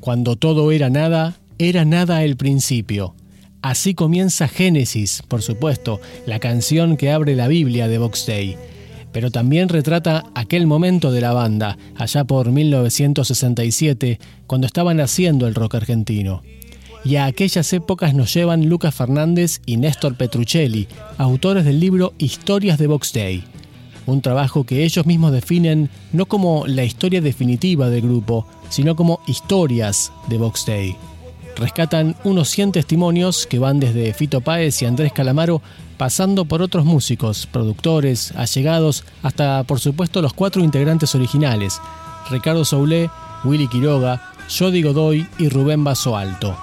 Cuando todo era nada, era nada el principio. Así comienza Génesis, por supuesto, la canción que abre la Biblia de Box Day. Pero también retrata aquel momento de la banda, allá por 1967, cuando estaba naciendo el rock argentino. Y a aquellas épocas nos llevan Lucas Fernández y Néstor Petruccelli, autores del libro Historias de Box Day. Un trabajo que ellos mismos definen no como la historia definitiva del grupo, sino como historias de Box Day rescatan unos 100 testimonios que van desde Fito Páez y Andrés Calamaro, pasando por otros músicos, productores, allegados, hasta por supuesto los cuatro integrantes originales, Ricardo Soulé, Willy Quiroga, Jody Godoy y Rubén Basso Alto.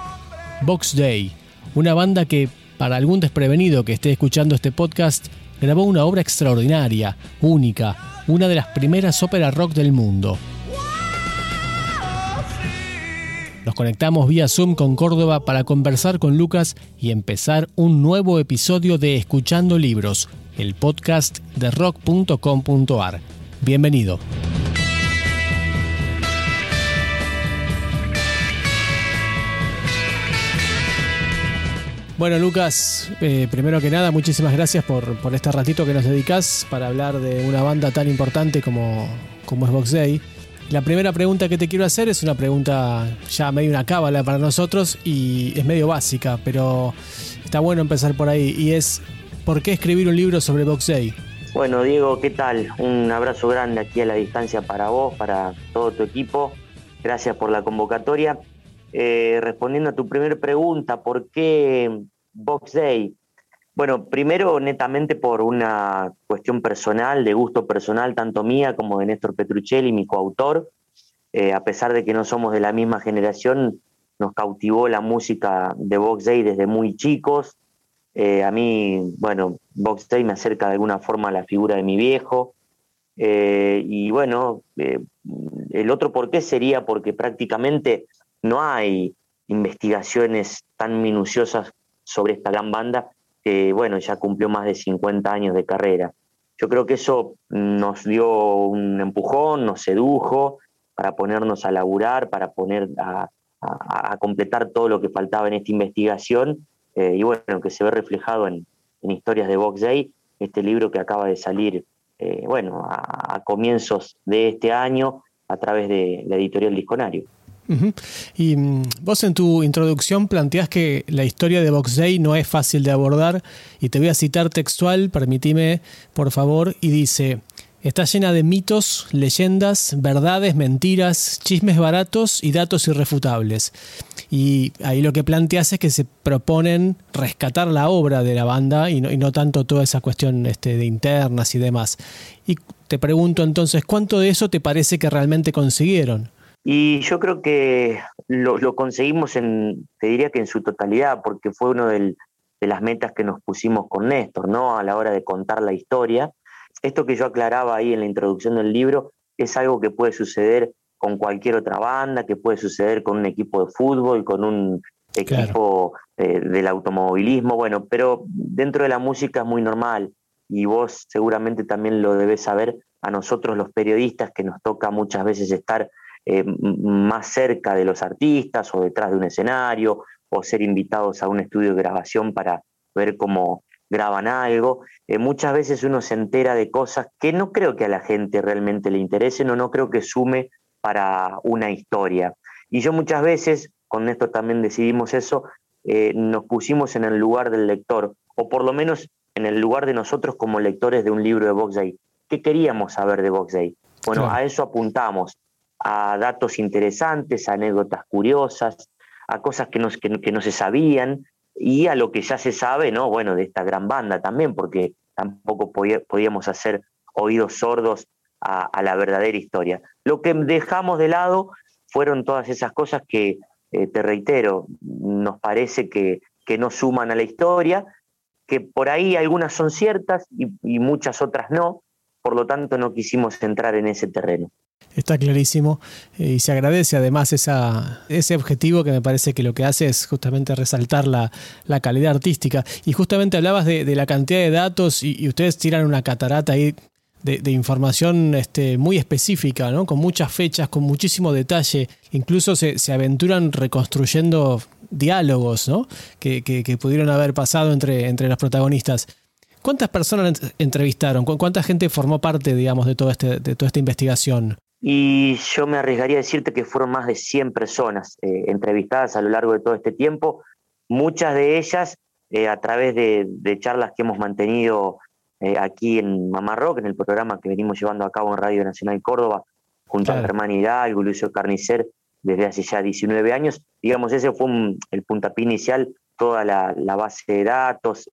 Box Day, una banda que, para algún desprevenido que esté escuchando este podcast, grabó una obra extraordinaria, única, una de las primeras óperas rock del mundo. Nos conectamos vía Zoom con Córdoba para conversar con Lucas y empezar un nuevo episodio de Escuchando Libros, el podcast de rock.com.ar. Bienvenido. Bueno, Lucas, eh, primero que nada, muchísimas gracias por, este ratito que nos dedicas para hablar de una banda tan importante como, como es Box Day. La primera pregunta que te quiero hacer es una pregunta ya medio una cábala para nosotros y es medio básica, pero está bueno empezar por ahí. Y es, ¿por qué escribir un libro sobre Box Day? Bueno, Diego, ¿qué tal? Un abrazo grande aquí a la distancia para vos, para todo tu equipo. Gracias por la convocatoria. Eh, respondiendo a tu primera pregunta, ¿por qué Box Day? Bueno, primero netamente por una cuestión personal, de gusto personal, tanto mía como de Néstor Petruccelli, mi coautor. Eh, a pesar de que no somos de la misma generación, nos cautivó la música de Box Day desde muy chicos. Eh, a mí, bueno, Box Day me acerca de alguna forma a la figura de mi viejo. Y bueno, el otro por qué sería porque prácticamente no hay investigaciones tan minuciosas sobre esta gran banda que bueno, ya cumplió más de 50 años de carrera. Yo creo que eso nos dio un empujón, nos sedujo para ponernos a laburar, para poner a, completar todo lo que faltaba en esta investigación eh, y bueno, que se ve reflejado en, historias de Box Day, este libro que acaba de salir, eh, bueno, a, comienzos de este año a través de la editorial Disconario. Y mm, vos en tu introducción planteás que la historia de Box Day no es fácil de abordar y te voy a citar textual, permitime por favor, y dice, está llena de mitos, leyendas, verdades, mentiras, chismes baratos y datos irrefutables. Y ahí lo que planteas es que se proponen rescatar la obra de la banda y no, tanto toda esa cuestión este, de internas y demás. Y te pregunto entonces, ¿cuánto de eso te parece que realmente consiguieron? Y yo creo que lo, conseguimos, en, te diría que en su totalidad, porque fue una de las metas que nos pusimos con Néstor, ¿no? A la hora de contar la historia. Esto que yo aclaraba ahí en la introducción del libro es algo que puede suceder con cualquier otra banda, que puede suceder con un equipo de fútbol, con un equipo eh, del automovilismo, bueno, pero dentro de la música es muy normal y vos seguramente también lo debes saber, a nosotros los periodistas que nos toca muchas veces estar eh, más cerca de los artistas o detrás de un escenario o ser invitados a un estudio de grabación para ver cómo graban algo. Eh, muchas veces uno se entera de cosas que no creo que a la gente realmente le interesen o no creo que sume para una historia. Y yo muchas veces, con esto también decidimos eso, eh, nos pusimos en el lugar del lector, o por lo menos en el lugar de nosotros como lectores de un libro de Box Day. ¿Qué queríamos saber de Box Day? Bueno, a eso apuntamos, a datos interesantes, a anécdotas curiosas, a cosas que no, que, no se sabían y a lo que ya se sabe, ¿no? Bueno, de esta gran banda también, porque tampoco podíamos hacer oídos sordos a, la verdadera historia. Lo que dejamos de lado fueron todas esas cosas que, eh, te reitero, nos parece que, no suman a la historia, que por ahí algunas son ciertas y muchas otras no, por lo tanto no quisimos entrar en ese terreno. Está clarísimo eh, y se agradece además esa, ese objetivo que me parece que lo que hace es justamente resaltar la, calidad artística. Y justamente hablabas de, la cantidad de datos y, ustedes tiran una catarata ahí de, información este, muy específica, ¿no? con muchas fechas, con muchísimo detalle. Incluso se, se aventuran reconstruyendo diálogos ¿no? que, que, pudieron haber pasado entre, entre los protagonistas. ¿Cuántas personas entrevistaron? ¿Cuánta gente formó parte, digamos, de, todo este, de toda esta investigación? Y yo me arriesgaría a decirte que fueron más de 100 personas eh, entrevistadas a lo largo de todo este tiempo, muchas de ellas eh, a través de, charlas que hemos mantenido eh, aquí en Mamá Rock, en el programa que venimos llevando a cabo en Radio Nacional Córdoba, junto a Germán Hidalgo y Lucio Carnicer desde hace ya 19 años. Digamos, ese fue el puntapié inicial, toda la, base de datos,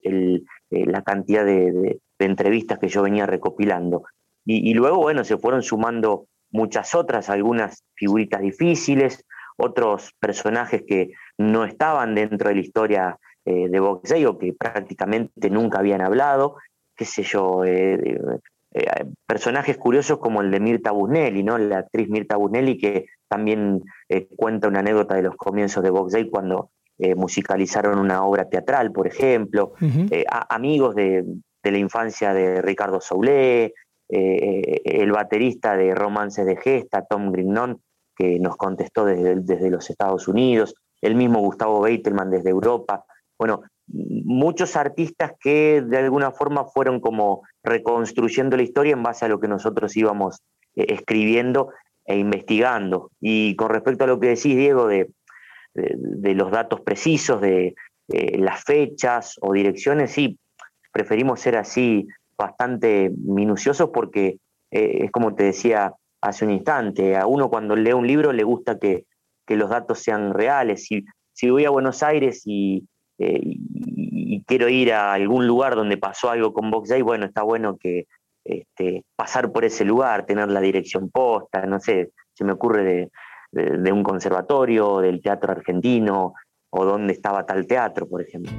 la cantidad de, entrevistas que yo venía recopilando. Y, luego, bueno, se fueron sumando muchas otras, algunas figuritas difíciles, otros personajes que no estaban dentro de la historia eh, de boxeo que prácticamente nunca habían hablado, qué sé yo, eh, eh, personajes curiosos como el de Mirta Busnelli, ¿no? la actriz Mirta Busnelli que también cuenta una anécdota de los comienzos de boxeo cuando musicalizaron una obra teatral, por ejemplo, amigos de, de, la infancia de Ricardo Soulé, eh, el baterista de Romances de Gesta, Tom Grignon, que nos contestó desde, desde los Estados Unidos, el mismo Gustavo Beitelman desde Europa. Bueno, muchos artistas que de alguna forma fueron como reconstruyendo la historia en base a lo que nosotros íbamos eh, escribiendo e investigando. Y con respecto a lo que decís, Diego, de, de, los datos precisos, de eh, las fechas o direcciones, sí, preferimos ser así bastante minuciosos porque eh, es como te decía hace un instante, a uno cuando lee un libro le gusta que, los datos sean reales. Si, si voy a Buenos Aires eh, y, quiero ir a algún lugar donde pasó algo con Box Day, bueno, está bueno que este, pasar por ese lugar, tener la dirección posta, no sé, se me ocurre de un conservatorio, del teatro argentino, o dónde estaba tal teatro, por ejemplo.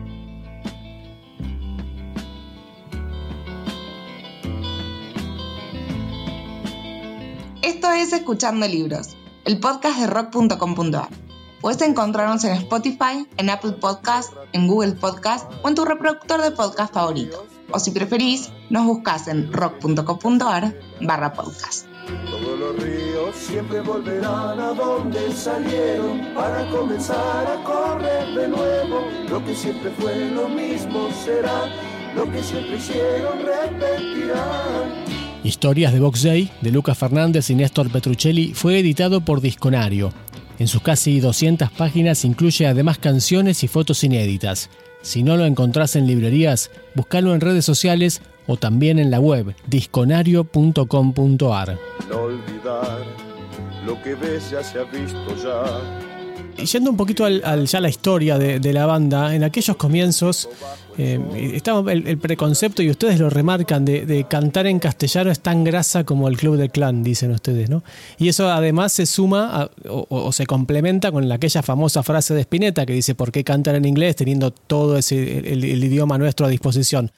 Esto es Escuchando Libros, el podcast de rock.com.ar. Puedes encontrarnos en Spotify, en Apple Podcast, en Google Podcast o en tu reproductor de podcast favorito. O si preferís, nos buscas en rock.com.ar barra podcast. Siempre volverán a donde salieron para comenzar a correr de nuevo. Lo que siempre fue lo mismo será, lo que siempre hicieron repetirán. Historias de Box Day, de Lucas Fernández y Néstor Petruccelli, fue editado por Disconario. En sus casi 200 páginas incluye además canciones y fotos inéditas. Si no lo encontrás en librerías, búscalo en redes sociales o también en la web disconario.com.ar. No olvidar lo que ves ya se ha visto ya yendo un poquito al, ya la historia de, la banda, en aquellos comienzos eh, estaba el, preconcepto, y ustedes lo remarcan, de, cantar en castellano es tan grasa como el Club de Clan, dicen ustedes, ¿no? Y eso además se suma o, se complementa con aquella famosa frase de Spinetta que dice, ¿por qué cantar en inglés teniendo todo ese, el idioma nuestro a disposición?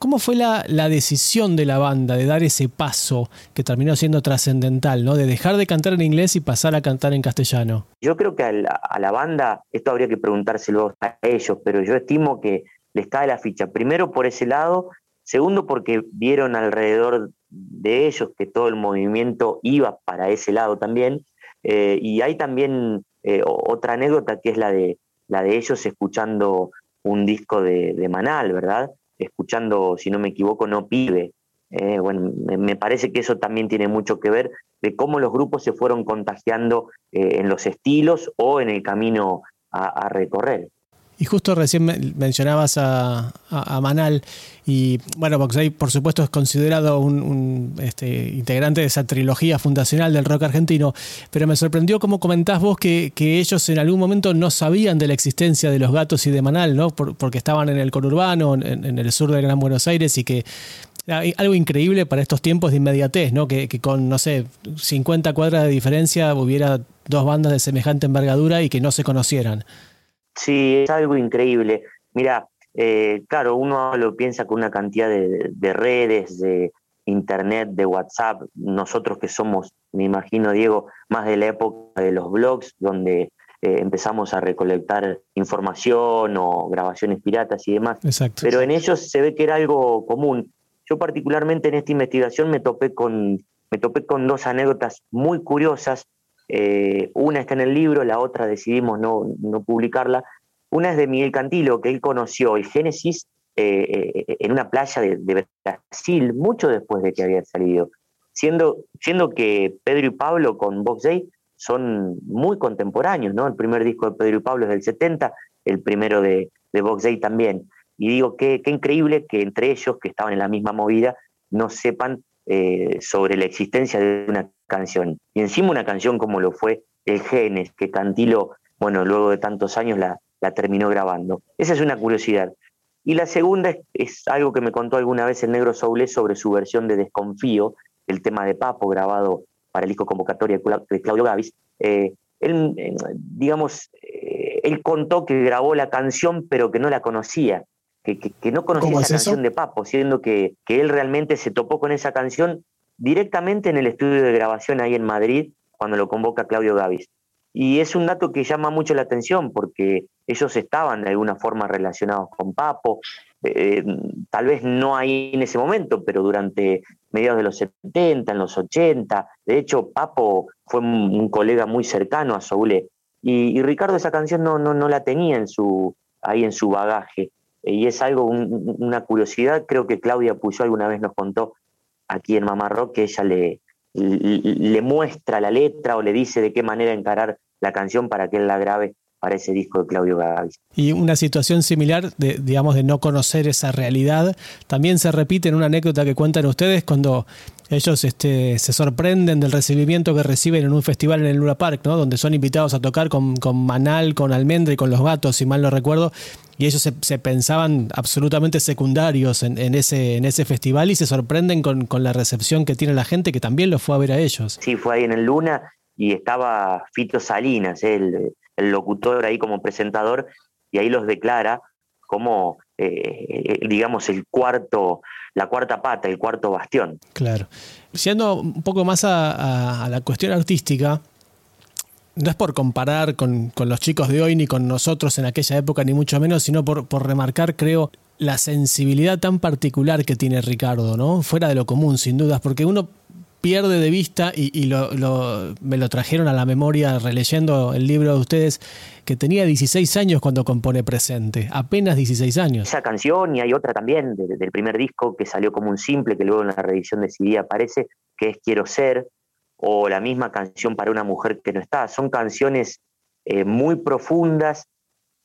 ¿Cómo fue la, decisión de la banda de dar ese paso que terminó siendo trascendental, ¿no? de dejar de cantar en inglés y pasar a cantar en castellano? Yo creo que a la, banda, esto habría que preguntárselo a ellos, pero yo estimo que les cae la ficha. Primero por ese lado, segundo porque vieron alrededor de ellos que todo el movimiento iba para ese lado también. Eh, y hay también eh, otra anécdota que es la de, la de ellos escuchando un disco de Manal, ¿verdad? Escuchando, si no me equivoco, No Pibe. Eh, bueno, me, parece que eso también tiene mucho que ver de cómo los grupos se fueron contagiando eh, en los estilos o en el camino a recorrer. Y justo recién mencionabas a, Manal y bueno, Boxey por supuesto es considerado un, este, integrante de esa trilogía fundacional del rock argentino, pero me sorprendió cómo comentás vos que, ellos en algún momento no sabían de la existencia de los gatos y de Manal, ¿no? porque estaban en el conurbano, en, el sur de Gran Buenos Aires y que algo increíble para estos tiempos de inmediatez, ¿no? Que, que, con, no sé, 50 cuadras de diferencia hubiera dos bandas de semejante envergadura y que no se conocieran. Sí, es algo increíble. Mira, eh, claro, uno lo piensa con una cantidad de, redes, de internet, de WhatsApp. Nosotros que somos, me imagino, Diego, más de la época de los blogs, donde eh, empezamos a recolectar información o grabaciones piratas y demás. Pero en ellos se ve que era algo común. yo particularmente en esta investigación me topé con, me topé con dos anécdotas muy curiosas. Eh, una está en el libro, la otra decidimos no, no, publicarla. Una es de Miguel Cantilo, que él conoció el Génesis eh, eh, en una playa de, Brasil, mucho después de que había salido. Siendo, siendo que Pedro y Pablo con Box Day son muy contemporáneos, ¿no? El primer disco de Pedro y Pablo es del 70, el primero de, de Box Day también. Y digo, qué, qué increíble que entre ellos, que estaban en la misma movida, no sepan eh, sobre la existencia de una canción. Y encima una canción como lo fue El Genes, que Cantilo, bueno, luego de tantos años la, terminó grabando. Esa es una curiosidad. Y la segunda es, algo que me contó alguna vez el negro Soule sobre su versión de Desconfío, el tema de Papo grabado para el disco convocatoria de Claudio Gavis. Eh, él, eh, digamos, él contó que grabó la canción pero que no la conocía que, no conocía esa canción de Papo, siendo que, él realmente se topó con esa canción directamente en el estudio de grabación ahí en Madrid, cuando lo convoca Claudio Gavis. Y es un dato que llama mucho la atención porque ellos estaban de alguna forma relacionados con Papo, eh, tal vez no ahí en ese momento, pero durante mediados de los 70, en los 80. De hecho, Papo fue un, colega muy cercano a Soule. Y, Ricardo esa canción no, no, no la tenía en su, ahí en su bagaje y es algo, una curiosidad, creo que Claudia Puyo alguna vez nos contó aquí en Mamá Rock que ella le, le, muestra la letra o le dice de qué manera encarar la canción para que él la grabe para ese disco de Claudio Gavis. Y una situación similar, de, digamos, de no conocer esa realidad, también se repite en una anécdota que cuentan ustedes cuando ellos este, se sorprenden del recibimiento que reciben en un festival en el Luna Park, ¿no? donde son invitados a tocar con, con Manal, con Almendra y con Los Gatos, si mal no recuerdo, y ellos se, pensaban absolutamente secundarios en, ese, en ese festival y se sorprenden con, la recepción que tiene la gente que también lo fue a ver a ellos. Sí, fue ahí en el Luna y estaba Fito Salinas, el, locutor ahí como presentador, y ahí los declara como, eh, digamos, el cuarto, la cuarta pata, el cuarto bastión. Claro. Siendo un poco más a la cuestión artística, no es por comparar con, los chicos de hoy ni con nosotros en aquella época, ni mucho menos, sino por, por remarcar, creo, la sensibilidad tan particular que tiene Ricardo, ¿no? Fuera de lo común, sin dudas, porque uno pierde de vista y, me lo trajeron a la memoria releyendo el libro de ustedes, que tenía 16 años cuando compone Presente, apenas 16 años. Esa canción y hay otra también del primer disco que salió como un simple, que luego en la reedición de CD aparece, que es Quiero Ser, o la misma canción para una mujer que no está. Son canciones eh, muy profundas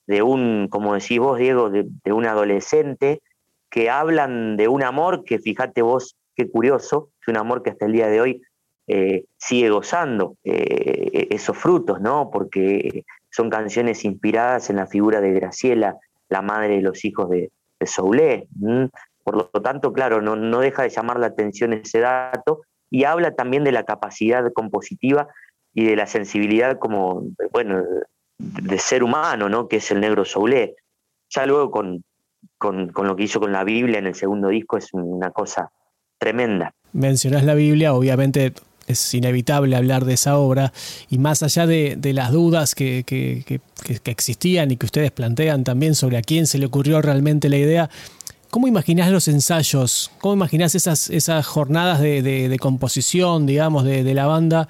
de un, como decís vos, Diego, de, un adolescente que hablan de un amor que, fíjate vos, qué curioso, es un amor que hasta el día de hoy eh, sigue gozando eh, esos frutos, ¿no? Porque son canciones inspiradas en la figura de Graciela, la madre de los hijos de, de Soulé. Por lo tanto, claro, no, no deja de llamar la atención ese dato y habla también de la capacidad compositiva y de la sensibilidad como, bueno, de ser humano, ¿no? Que es el negro Soulé. Ya luego con, con, lo que hizo con la Biblia en el segundo disco es una cosa tremenda. Mencionás la Biblia, obviamente es inevitable hablar de esa obra y más allá de, las dudas que, que, que, existían y que ustedes plantean también sobre a quién se le ocurrió realmente la idea, ¿Cómo imaginás los ensayos? ¿Cómo imaginás esas, esas jornadas de, composición, digamos, de, la banda?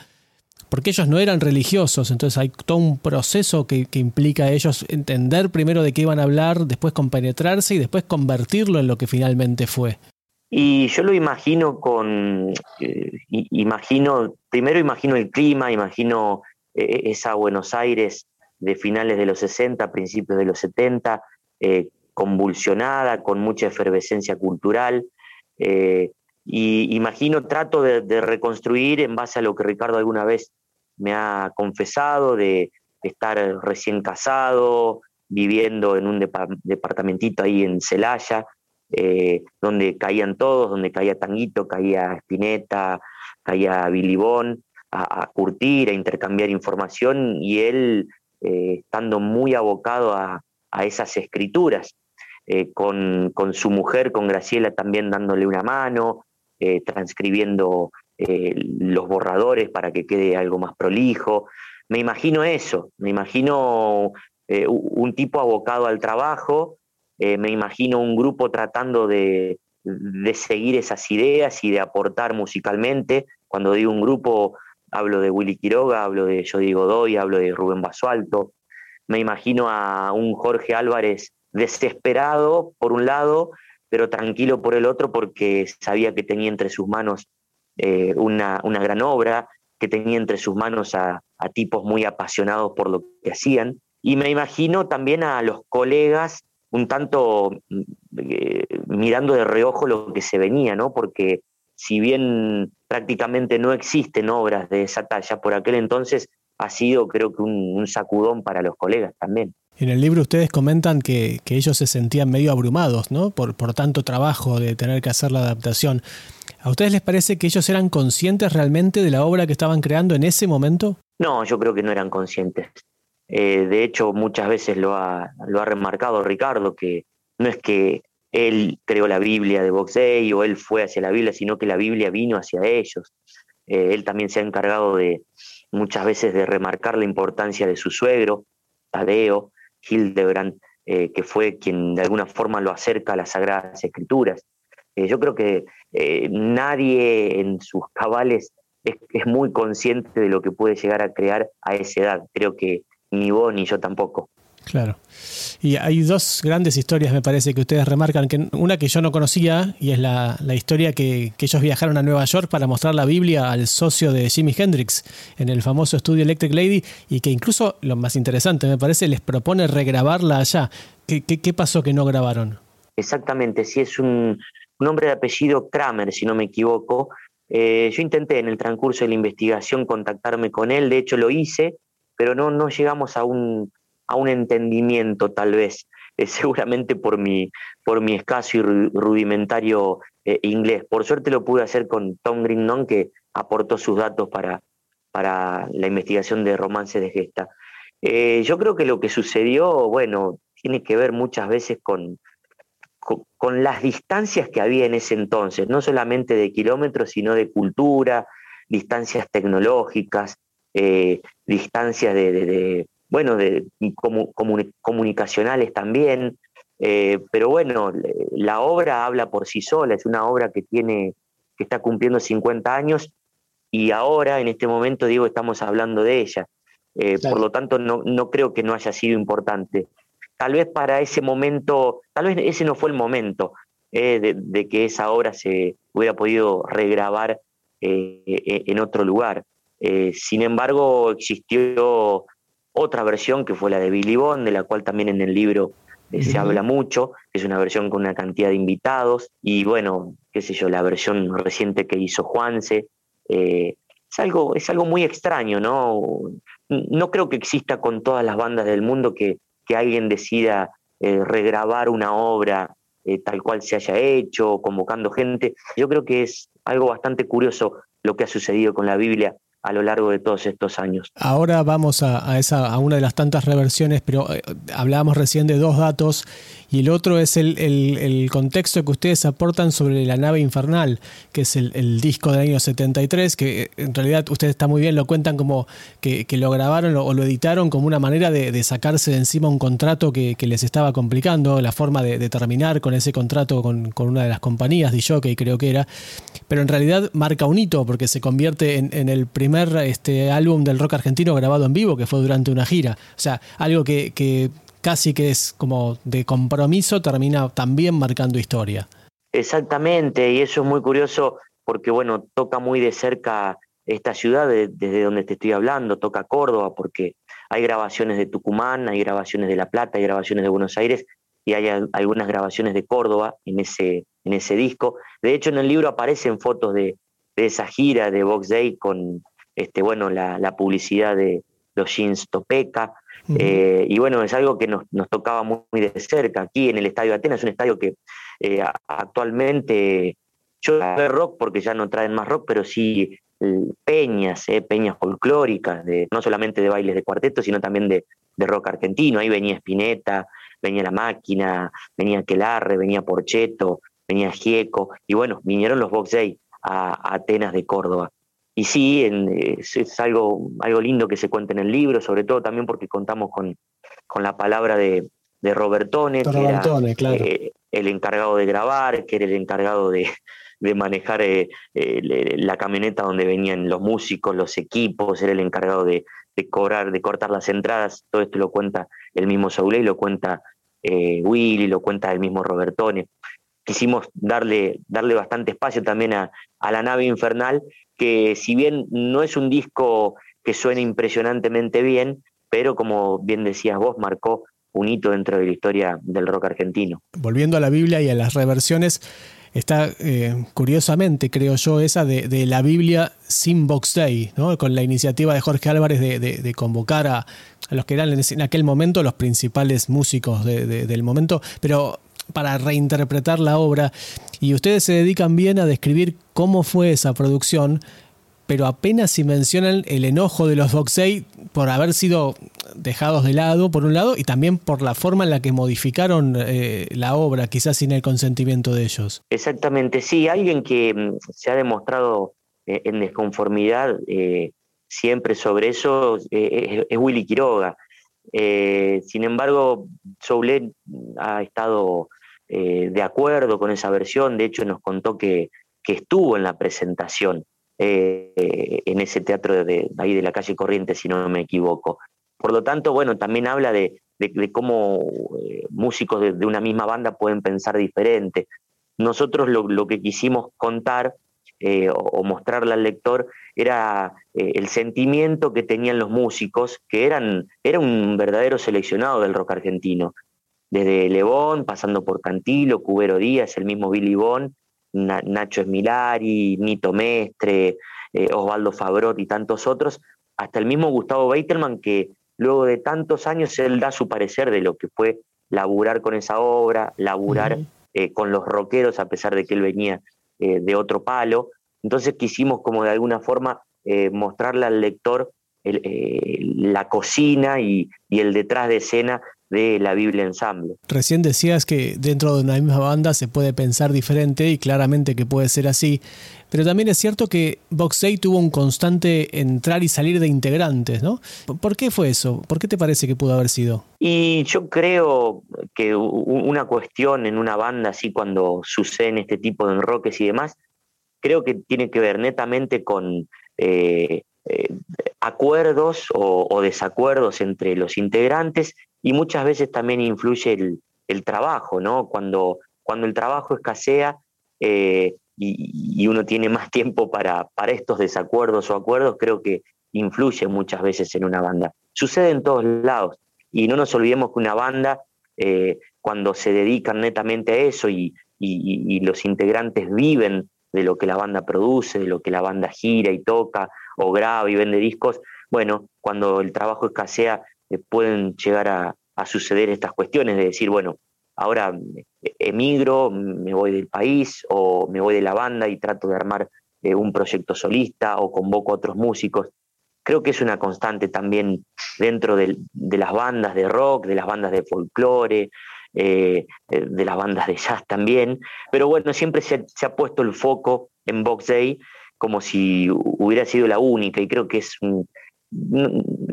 Porque ellos no eran religiosos, entonces hay todo un proceso que, implica a ellos entender primero de qué iban a hablar, después compenetrarse y después convertirlo en lo que finalmente fue. Y yo lo imagino con, eh, imagino, primero imagino el clima, imagino eh, esa Buenos Aires de finales de los 60, principios de los 70, eh, convulsionada, con mucha efervescencia cultural. Eh, y imagino, trato de, reconstruir en base a lo que Ricardo alguna vez me ha confesado, de, estar recién casado, viviendo en un departamentito ahí en Celaya, eh, donde caían todos, donde caía Tanguito, caía Spinetta, caía Bilibón, a, curtir, a intercambiar información y él eh, estando muy abocado a, a esas escrituras. Eh, con, su mujer, con Graciela también dándole una mano, transcribiendo los borradores para que quede algo más prolijo. Me imagino eso, me imagino un tipo abocado al trabajo, me imagino un grupo tratando de, de seguir esas ideas y de aportar musicalmente. Cuando digo un grupo, hablo de Willy Quiroga, hablo de Jody Godoy, hablo de Rubén Basualto. Me imagino a un Jorge Álvarez desesperado por un lado, pero tranquilo por el otro porque sabía que tenía entre sus manos eh, una, gran obra, que tenía entre sus manos a, tipos muy apasionados por lo que hacían. Y me imagino también a los colegas un tanto eh, mirando de reojo lo que se venía, ¿no? Porque si bien prácticamente no existen obras de esa talla, por aquel entonces ha sido creo que un, sacudón para los colegas también. En el libro ustedes comentan que, ellos se sentían medio abrumados, ¿no? Por, por tanto trabajo de tener que hacer la adaptación. ¿A ustedes les parece que ellos eran conscientes realmente de la obra que estaban creando en ese momento? No, yo creo que no eran conscientes. Eh, de hecho, muchas veces lo ha, lo ha remarcado Ricardo, que no es que él creó la Biblia de Box Day o él fue hacia la Biblia, sino que la Biblia vino hacia ellos. Eh, él también se ha encargado de muchas veces de remarcar la importancia de su suegro, Tadeo, Hildebrand, eh, que fue quien de alguna forma lo acerca a las Sagradas Escrituras. Yo creo que nadie en sus cabales es, es, muy consciente de lo que puede llegar a crear a esa edad. Creo que ni vos ni yo tampoco. Claro. Y hay dos grandes historias, me parece, que ustedes remarcan. Que una que yo no conocía, y es la, historia que, ellos viajaron a Nueva York para mostrar la Biblia al socio de Jimi Hendrix en el famoso estudio Electric Lady, y que incluso, lo más interesante, me parece, les propone regrabarla allá. ¿Qué, qué, pasó que no grabaron? Exactamente, si es un, nombre de apellido Kramer, si no me equivoco. Eh, yo intenté en el transcurso de la investigación contactarme con él, de hecho lo hice, pero no, no llegamos a un a un entendimiento tal vez, seguramente por mi, por mi escaso y rudimentario eh, inglés. Por suerte lo pude hacer con Tom Grignon, que aportó sus datos para, para la investigación de Romance de Gesta. Eh, yo creo que lo que sucedió, bueno, tiene que ver muchas veces con, con, las distancias que había en ese entonces, no solamente de kilómetros, sino de cultura, distancias tecnológicas, distancias de, bueno, de, comunicacionales también, eh, pero bueno, la obra habla por sí sola, es una obra que tiene, que está cumpliendo 50 años y ahora, en este momento, digo, estamos hablando de ella. Eh, por lo tanto, no, no creo que no haya sido importante. Tal vez para ese momento, tal vez ese no fue el momento eh, de, que esa obra se hubiera podido regrabar en otro lugar. Sin embargo, existió otra versión que fue la de Billy Bond, de la cual también en el libro eh, se habla mucho, es una versión con una cantidad de invitados, y bueno, qué sé yo, la versión reciente que hizo Juanse, eh, es, algo, es algo muy extraño, ¿no? No creo que exista con todas las bandas del mundo que, que alguien decida eh, regrabar una obra tal cual se haya hecho, convocando gente. Yo creo que es algo bastante curioso lo que ha sucedido con la Biblia a lo largo de todos estos años. Ahora vamos a, esa, a una de las tantas reversiones, pero eh, hablábamos recién de dos datos y el otro es el, contexto que ustedes aportan sobre la nave infernal, que es el, disco del año 73, que eh, en realidad ustedes está muy bien, lo cuentan como que, lo grabaron o lo editaron como una manera de, sacarse de encima un contrato que, les estaba complicando, la forma de, terminar con ese contrato con, una de las compañías, de creo que era, pero en realidad marca un hito porque se convierte en, el primer este, álbum del rock argentino grabado en vivo, que fue durante una gira. O sea, algo que, que casi que es como de compromiso, termina también marcando historia. Exactamente, y eso es muy curioso porque, bueno, toca muy de cerca esta ciudad desde donde te estoy hablando, toca Córdoba, porque hay grabaciones de Tucumán, hay grabaciones de La Plata, hay grabaciones de Buenos Aires y hay algunas grabaciones de Córdoba en ese, en ese disco. De hecho, en el libro aparecen fotos de, esa gira de Box Day con este, bueno, la, la publicidad de los jeans Topeca, eh, y bueno, es algo que nos, tocaba muy, de cerca. Aquí en el Estadio de Atenas, es un estadio que eh, actualmente yo de rock porque ya no traen más rock, pero sí peñas, eh, peñas folclóricas, de, no solamente de bailes de cuarteto, sino también de, rock argentino. Ahí venía Spinetta, venía La Máquina, venía Quelarre, venía Porcheto, venía Gieco, y bueno, vinieron los Box Day a Atenas de Córdoba y sí, es, algo, algo lindo que se cuenta en el libro, sobre todo también porque contamos con, con la palabra de, de Robertone, que era, eh, el encargado de grabar, que era el encargado de, manejar eh, la camioneta donde venían los músicos, los equipos, era el encargado de, cobrar, de cortar las entradas, todo esto lo cuenta el mismo Saulé, lo cuenta eh, Willy, lo cuenta el mismo Robertone. Quisimos darle, darle bastante espacio también a, a la nave infernal, que si bien no es un disco que suene impresionantemente bien, pero como bien decías vos, marcó un hito dentro de la historia del rock argentino. Volviendo a la Biblia y a las reversiones, está eh, curiosamente, creo yo, esa de, la Biblia sin Box Day, ¿no? con la iniciativa de Jorge Álvarez de, convocar a, los que eran en aquel momento los principales músicos del momento, pero para reinterpretar la obra. Y ustedes se dedican bien a describir cómo fue esa producción, pero apenas si mencionan el enojo de los Boxey por haber sido dejados de lado, por un lado, y también por la forma en la que modificaron eh, la obra, quizás sin el consentimiento de ellos. Exactamente, sí, alguien que mm, se ha demostrado eh, en desconformidad eh, siempre sobre eso es Willy Quiroga. Sin embargo, Soulet ha estado de acuerdo con esa versión, de hecho nos contó que, estuvo en la presentación. Eh, en ese teatro de, ahí de la calle Corriente, si no me equivoco. Por lo tanto, bueno, también habla de, cómo eh, músicos de, una misma banda pueden pensar diferente. Nosotros lo, que quisimos contar eh, o, mostrarle al lector era el sentimiento que tenían los músicos, que eran era un verdadero seleccionado del rock argentino. Desde Lebón, pasando por Cantilo, Cubero Díaz, el mismo Billy Bond, Nacho Esmilari, Nito Mestre, eh, Osvaldo Fabrot y tantos otros, hasta el mismo Gustavo Beitelman, que luego de tantos años él da su parecer de lo que fue laburar con esa obra, laburar eh, con los rockeros, a pesar de que él venía eh, de otro palo. Entonces quisimos como de alguna forma mostrarle al lector la cocina y, y el detrás de escena de la Biblia Ensamble. Recién decías que dentro de una misma banda se puede pensar diferente y claramente que puede ser así, pero también es cierto que Boxey tuvo un constante entrar y salir de integrantes, ¿no? ¿Por qué fue eso? ¿Por qué te parece que pudo haber sido? Y yo creo que una cuestión en una banda así cuando suceden este tipo de enroques y demás, creo que tiene que ver netamente con eh, acuerdos o, desacuerdos entre los integrantes y muchas veces también influye el, trabajo, ¿no? Cuando, cuando el trabajo escasea eh, y, uno tiene más tiempo para, para estos desacuerdos o acuerdos, creo que influye muchas veces en una banda. Sucede en todos lados y no nos olvidemos que una banda, eh, cuando se dedican netamente a eso y los integrantes viven de lo que la banda produce, de lo que la banda gira y toca, o graba y vende discos, bueno, cuando el trabajo escasea eh, pueden llegar a, suceder estas cuestiones de decir, bueno, ahora eh, emigro, me voy del país o me voy de la banda y trato de armar eh, un proyecto solista o convoco a otros músicos. Creo que es una constante también dentro de, las bandas de rock, de las bandas de folclore, de las bandas de jazz también. Pero bueno, siempre se, se ha puesto el foco en Box Day como si hubiera sido la única y creo que es un,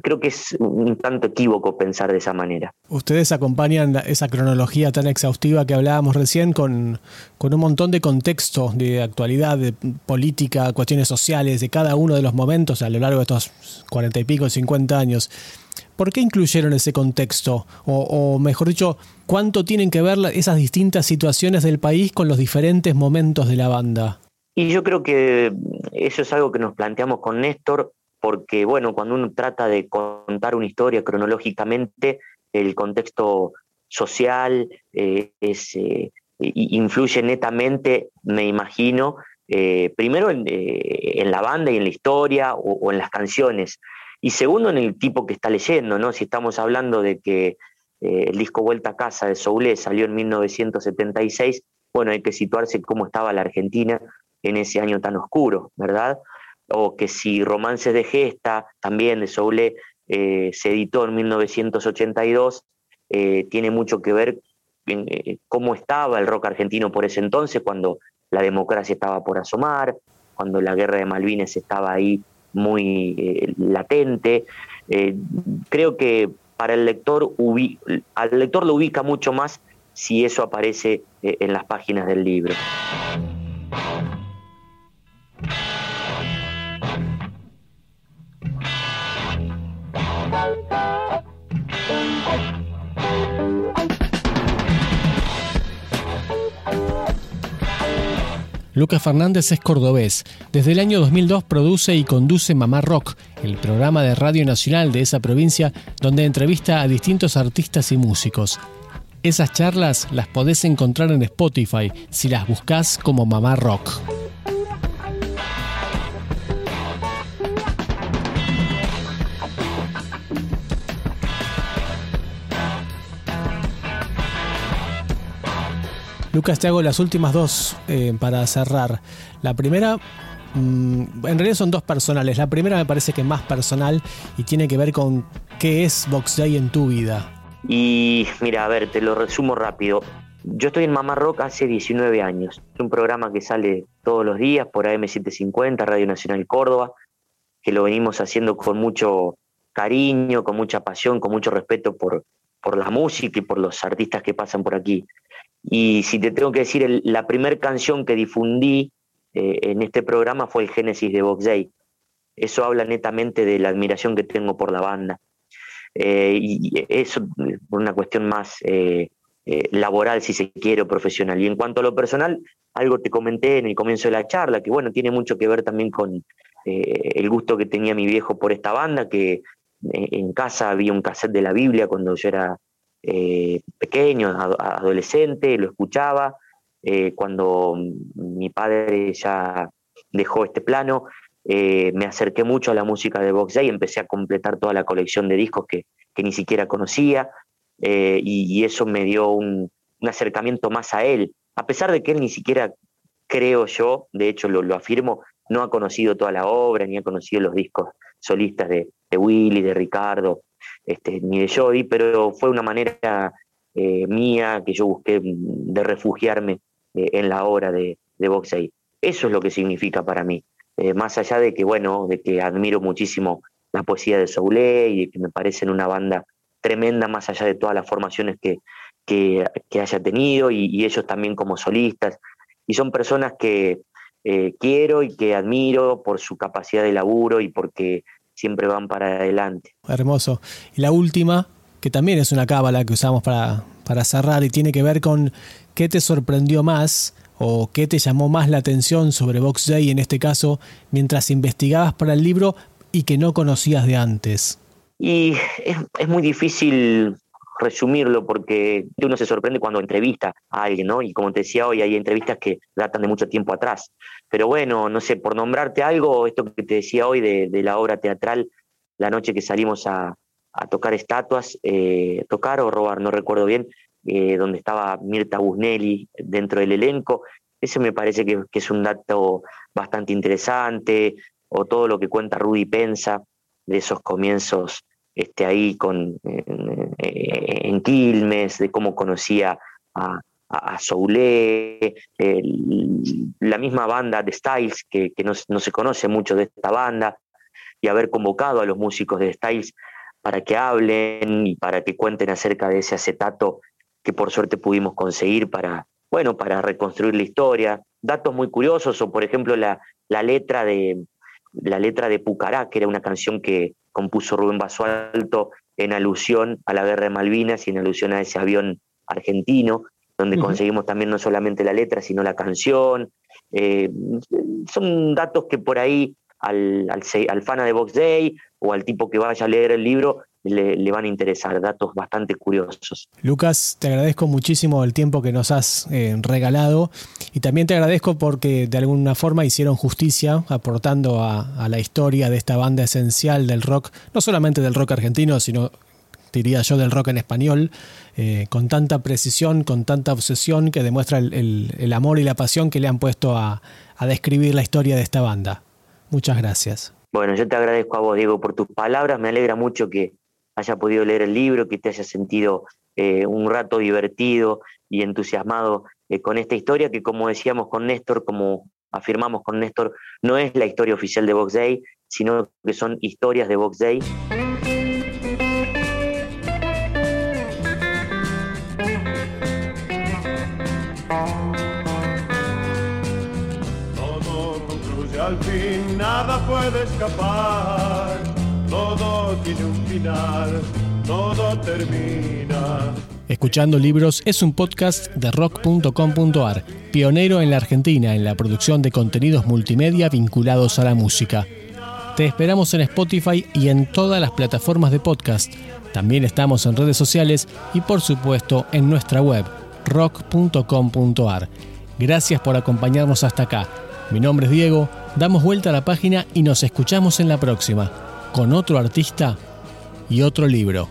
creo que es un tanto equívoco pensar de esa manera. Ustedes acompañan esa cronología tan exhaustiva que hablábamos recién con, con un montón de contexto de actualidad, de política, cuestiones sociales, de cada uno de los momentos a lo largo de estos cuarenta y pico, cincuenta años. ¿Por qué incluyeron ese contexto? O, o, mejor dicho, ¿cuánto tienen que ver esas distintas situaciones del país con los diferentes momentos de la banda? Y yo creo que eso es algo que nos planteamos con Néstor, porque bueno, cuando uno trata de contar una historia cronológicamente, el contexto social eh, eh, influye netamente, me imagino, eh, primero en, la banda y en la historia o, en las canciones, y segundo en el tipo que está leyendo, ¿no? Si estamos hablando de que el disco Vuelta a Casa de Soule salió en 1976, bueno, hay que situarse cómo estaba la Argentina en ese año tan oscuro, ¿verdad? O que si Romances de Gesta, también de Soule, eh, se editó en 1982, eh, tiene mucho que ver eh, cómo estaba el rock argentino por ese entonces, cuando la democracia estaba por asomar, cuando la guerra de Malvinas estaba ahí muy latente. creo que para el lector, al lector lo ubica mucho más si eso aparece en las páginas del libro. Lucas Fernández es cordobés. Desde el año 2002 produce y conduce Mamá Rock, el programa de Radio Nacional de esa provincia donde entrevista a distintos artistas y músicos. Esas charlas las podés encontrar en Spotify si las buscas como Mamá Rock. Lucas, te hago las últimas dos eh, para cerrar. La primera, mm, en realidad son dos personales. La primera me parece que es más personal y tiene que ver con qué es Box Day en tu vida. Y mira, a ver, te lo resumo rápido. Yo estoy en Mamá Rock hace 19 años. Es un programa que sale todos los días por AM750, Radio Nacional Córdoba, que lo venimos haciendo con mucho cariño, con mucha pasión, con mucho respeto por, por la música y por los artistas que pasan por aquí. Y si te tengo que decir, la primera canción que difundí eh, en este programa fue el Génesis de Box Day. Eso habla netamente de la admiración que tengo por la banda. Eh, y eso por una cuestión más eh, laboral, si se quiere, o profesional. Y en cuanto a lo personal, algo te comenté en el comienzo de la charla, que bueno, tiene mucho que ver también con el gusto que tenía mi viejo por esta banda, que en casa había un cassette de la Biblia cuando yo era eh, pequeño, adolescente, lo escuchaba. Eh, cuando mi padre ya dejó este plano, eh, me acerqué mucho a la música de Box Day y empecé a completar toda la colección de discos que, ni siquiera conocía y, eso me dio un, acercamiento más a él, a pesar de que él ni siquiera, creo yo, de hecho lo, afirmo, no ha conocido toda la obra, ni ha conocido los discos solistas de, de Willy, de Ricardo, este, ni de Jody, pero fue una manera eh, mía que yo busqué de refugiarme eh, en la obra de, de Boxey. Eso es lo que significa para mí. Eh, más allá de que, bueno, de que admiro muchísimo la poesía de Soule y que me parecen una banda tremenda, más allá de todas las formaciones que, que, haya tenido y, ellos también como solistas. Y son personas que quiero y que admiro por su capacidad de laburo y porque siempre van para adelante. Hermoso. Y la última, que también es una cábala que usamos para, para cerrar y tiene que ver con qué te sorprendió más o qué te llamó más la atención sobre Box Day en este caso mientras investigabas para el libro y que no conocías de antes. Y es, es muy difícil resumirlo porque uno se sorprende cuando entrevista a alguien, ¿no? Y como te decía hoy, hay entrevistas que datan de mucho tiempo atrás. Pero bueno, no sé, por nombrarte algo, esto que te decía hoy de, la obra teatral, la noche que salimos a, tocar estatuas, eh, tocar o robar, no recuerdo bien, eh, donde estaba Mirta Busnelli dentro del elenco. Ese me parece que, que, es un dato bastante interesante, o todo lo que cuenta Rudy Pensa de esos comienzos este, ahí con, en, Quilmes, de cómo conocía a, a, Soule, la misma banda de Styles, que, no, se conoce mucho de esta banda, y haber convocado a los músicos de Styles para que hablen y para que cuenten acerca de ese acetato que por suerte pudimos conseguir para, bueno, para reconstruir la historia. Datos muy curiosos, o por ejemplo la, la letra de la letra de Pucará, que era una canción que, compuso Rubén Basualto en alusión a la guerra de Malvinas y en alusión a ese avión argentino, donde conseguimos también no solamente la letra, sino la canción. Eh, son datos que por ahí al, al, al fana de Box Day o al tipo que vaya a leer el libro le, van a interesar, datos bastante curiosos. Lucas, te agradezco muchísimo el tiempo que nos has eh, regalado y también te agradezco porque de alguna forma hicieron justicia aportando a, la historia de esta banda esencial del rock, no solamente del rock argentino, sino diría yo del rock en español, eh, con tanta precisión, con tanta obsesión que demuestra el, amor y la pasión que le han puesto a, a describir la historia de esta banda. Muchas gracias. Bueno, yo te agradezco a vos, Diego, por tus palabras. Me alegra mucho que, haya podido leer el libro, que te haya sentido eh, un rato divertido y entusiasmado eh, con esta historia que como decíamos con Néstor, como afirmamos con Néstor, no es la historia oficial de Box Day, sino que son historias de Box Day. Todo concluye al fin, nada puede escapar. Todo tiene un final, todo termina. Escuchando Libros es un podcast de rock.com.ar, pionero en la Argentina en la producción de contenidos multimedia vinculados a la música. Te esperamos en Spotify y en todas las plataformas de podcast. También estamos en redes sociales y por supuesto en nuestra web rock.com.ar. Gracias por acompañarnos hasta acá. Mi nombre es Diego, damos vuelta a la página y nos escuchamos en la próxima, con otro artista y otro libro.